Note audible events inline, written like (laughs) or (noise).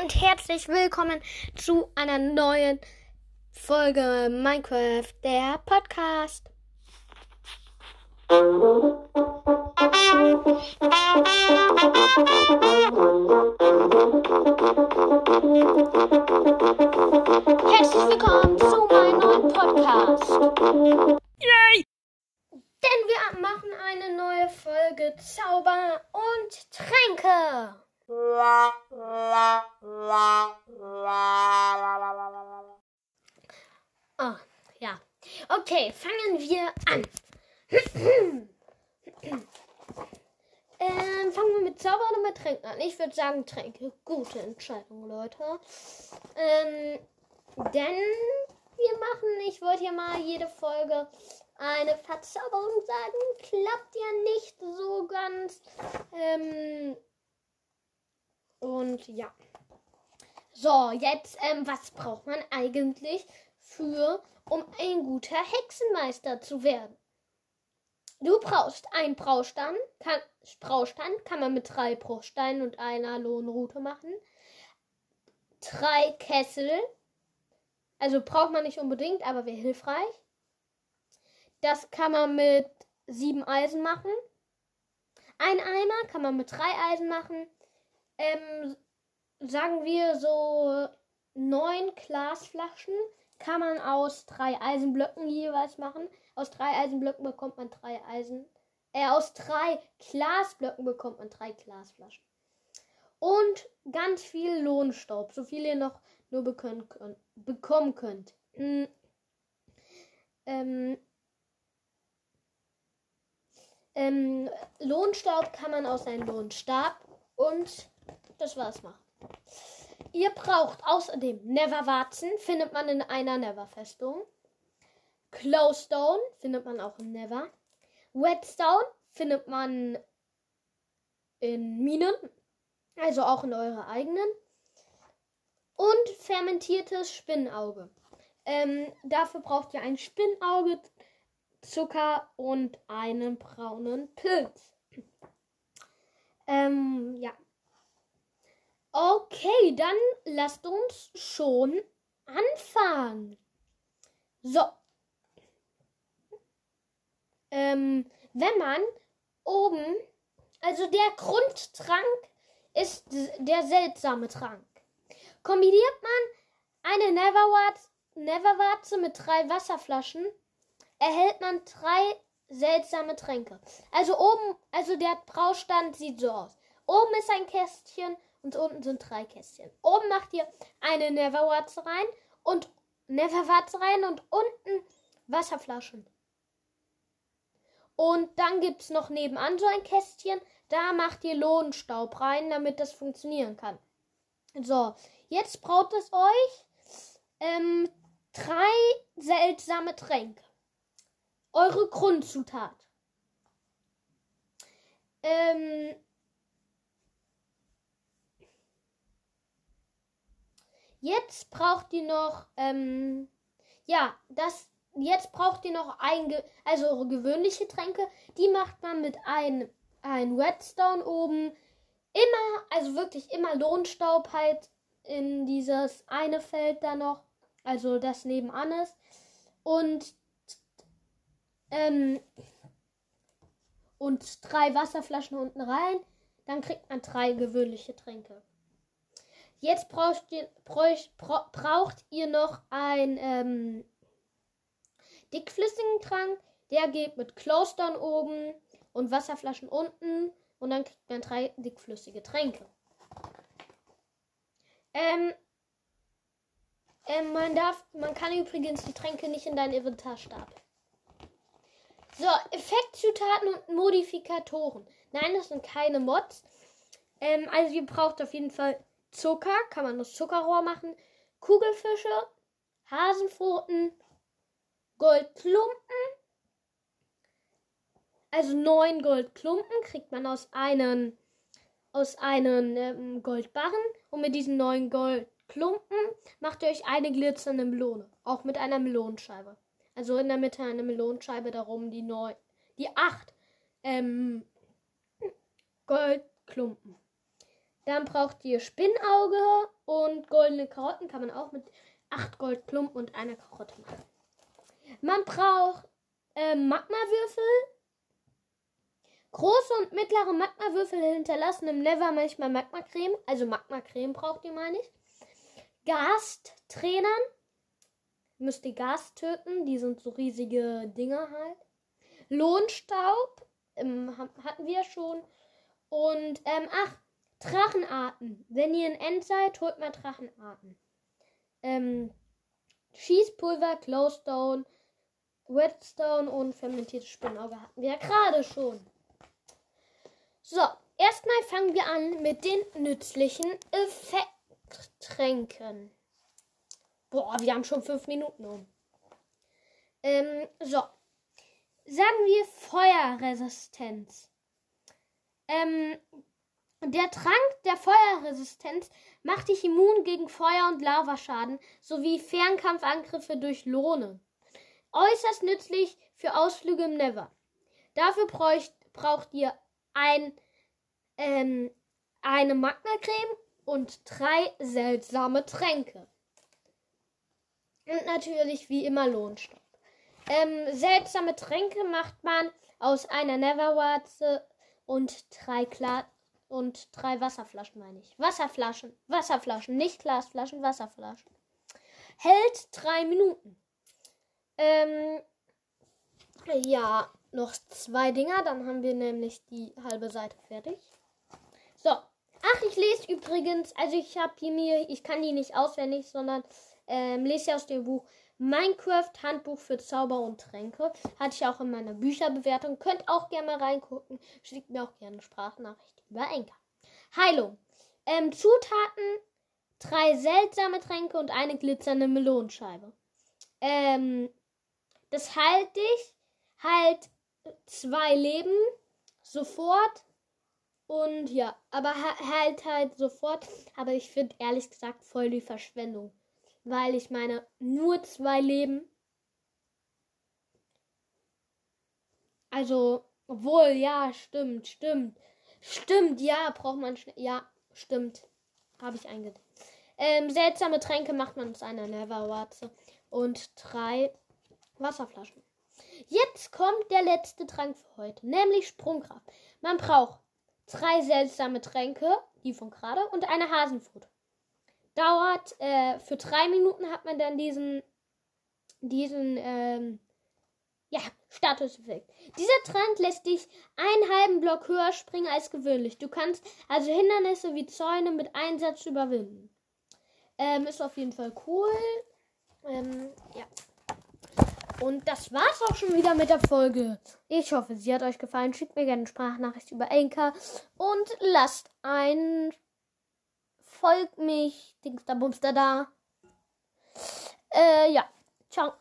und herzlich willkommen zu einer neuen Folge Minecraft, der Podcast. Herzlich (laughs) Oh, ja. Okay, fangen wir an. ähm, fangen wir mit Zauber oder mit Tränken an? Ich würde sagen Tränke. Gute Entscheidung, Leute. Ähm, denn wir machen, ich wollte ja mal jede Folge eine Verzauberung sagen. Klappt ja nicht so ganz. Ähm, und ja. So, jetzt, ähm, was braucht man eigentlich für, um ein guter Hexenmeister zu werden? Du brauchst einen Braustand. Kann, Braustand kann man mit drei Bruchsteinen und einer Lohnrute machen. Drei Kessel. Also braucht man nicht unbedingt, aber wäre hilfreich. Das kann man mit sieben Eisen machen. Ein Eimer kann man mit drei Eisen machen. Ähm, sagen wir so neun Glasflaschen kann man aus drei Eisenblöcken jeweils machen. Aus drei Eisenblöcken bekommt man drei Eisen. Äh, aus drei Glasblöcken bekommt man drei Glasflaschen. Und ganz viel Lohnstaub, so viel ihr noch nur bekommen könnt. Bekommen könnt. Mhm. Ähm, ähm, Lohnstaub kann man aus einem Lohnstab und das war's mal. Ihr braucht außerdem Neverwarzen, findet man in einer Never-Festung. Glowstone findet man auch in Never. Whetstone findet man in Minen, also auch in eurer eigenen. Und fermentiertes Spinnauge. Ähm, dafür braucht ihr ein Spinnauge, Zucker und einen braunen Pilz. Ähm, ja. Okay, dann lasst uns schon anfangen. So. Ähm, wenn man oben, also der Grundtrank ist der seltsame Trank. Kombiniert man eine Neverwarze Never mit drei Wasserflaschen, erhält man drei seltsame Tränke. Also oben, also der Braustand sieht so aus. Oben ist ein Kästchen und unten sind drei Kästchen. Oben macht ihr eine Neverwarze rein und Neverwarze rein und unten Wasserflaschen. Und dann gibt es noch nebenan so ein Kästchen. Da macht ihr Lohnstaub rein, damit das funktionieren kann. So, jetzt braucht es euch ähm, drei seltsame Tränke. Eure Grundzutat. Ähm, Jetzt braucht ihr noch, ähm, ja, das, jetzt braucht ihr noch ein, also eure gewöhnliche Tränke. Die macht man mit einem, ein Redstone oben. Immer, also wirklich immer Lohnstaub halt in dieses eine Feld da noch, also das nebenan ist. Und, ähm, und drei Wasserflaschen unten rein. Dann kriegt man drei gewöhnliche Tränke. Jetzt braucht ihr, braucht, ihr noch einen ähm, dickflüssigen Trank. Der geht mit Close oben und Wasserflaschen unten. Und dann kriegt man drei dickflüssige Tränke. Ähm, ähm, man darf, man kann übrigens die Tränke nicht in dein Inventar stapeln. So, Effektzutaten und Modifikatoren. Nein, das sind keine Mods. Ähm, also ihr braucht auf jeden Fall Zucker, kann man aus Zuckerrohr machen. Kugelfische, Hasenpfoten, Goldklumpen. Also neun Goldklumpen kriegt man aus einem aus einem ähm, Goldbarren. Und mit diesen neun Goldklumpen macht ihr euch eine glitzernde Melone. Auch mit einer Melonenscheibe. Also in der Mitte eine Melonenscheibe, darum die neun, die acht ähm, Goldklumpen. Dann braucht ihr Spinnauge und goldene Karotten kann man auch mit 8 Goldklumpen und einer Karotte machen. Man braucht äh, Magmawürfel. Große und mittlere Magmawürfel hinterlassen im Never manchmal Magmacreme. Also Magmacreme braucht ihr, meine ich. Gastrainern. Müsst ihr Gas töten. Die sind so riesige Dinger halt. Lohnstaub. Ähm, hatten wir schon. Und, ähm, ach, Drachenarten. Wenn ihr in End seid, holt mal Drachenarten. Ähm, Schießpulver, Glowstone, Redstone und fermentiertes Spinnauge hatten wir ja gerade schon. So, erstmal fangen wir an mit den nützlichen Effekttränken. Boah, wir haben schon fünf Minuten um. Ähm, so. Sagen wir Feuerresistenz. Ähm, der Trank der Feuerresistenz macht dich immun gegen Feuer- und Lavaschaden sowie Fernkampfangriffe durch Lohne. Äußerst nützlich für Ausflüge im Never. Dafür bräucht, braucht ihr ein, ähm, eine Magmacreme und drei seltsame Tränke. Und natürlich wie immer Lohnstoff. Ähm, seltsame Tränke macht man aus einer Neverwarze und drei Klar und drei Wasserflaschen, meine ich. Wasserflaschen. Wasserflaschen, nicht Glasflaschen, Wasserflaschen. Hält drei Minuten. Ähm, ja, noch zwei Dinger, dann haben wir nämlich die halbe Seite fertig. So. Ach, ich lese übrigens, also ich habe hier mir, ich kann die nicht auswendig, sondern ähm, lese aus dem Buch Minecraft Handbuch für Zauber und Tränke. Hatte ich auch in meiner Bücherbewertung. Könnt auch gerne mal reingucken. Schickt mir auch gerne eine Sprachnachricht über Enker. Heilung. Ähm, Zutaten: drei seltsame Tränke und eine glitzernde Melonenscheibe. Ähm, das heilt dich. Halt zwei Leben. Sofort. Und ja, aber halt halt sofort. Aber ich finde ehrlich gesagt voll die Verschwendung weil ich meine, nur zwei Leben. Also, obwohl, ja, stimmt, stimmt. Stimmt, ja, braucht man schnell. Ja, stimmt. Habe ich eingedeckt. Ähm, seltsame Tränke macht man aus einer Neverwarze. Und drei Wasserflaschen. Jetzt kommt der letzte Trank für heute, nämlich Sprungkraft. Man braucht drei seltsame Tränke, die von gerade, und eine Hasenfood dauert, äh, für drei Minuten hat man dann diesen, diesen, ähm, ja, Statuseffekt. Dieser Trank lässt dich einen halben Block höher springen als gewöhnlich. Du kannst also Hindernisse wie Zäune mit Einsatz überwinden. Ähm, ist auf jeden Fall cool. Ähm, ja. Und das war's auch schon wieder mit der Folge. Ich hoffe, sie hat euch gefallen. Schickt mir gerne eine Sprachnachricht über Anchor und lasst ein folgt mich, Dingster Bumster da. Äh, ja. Ciao.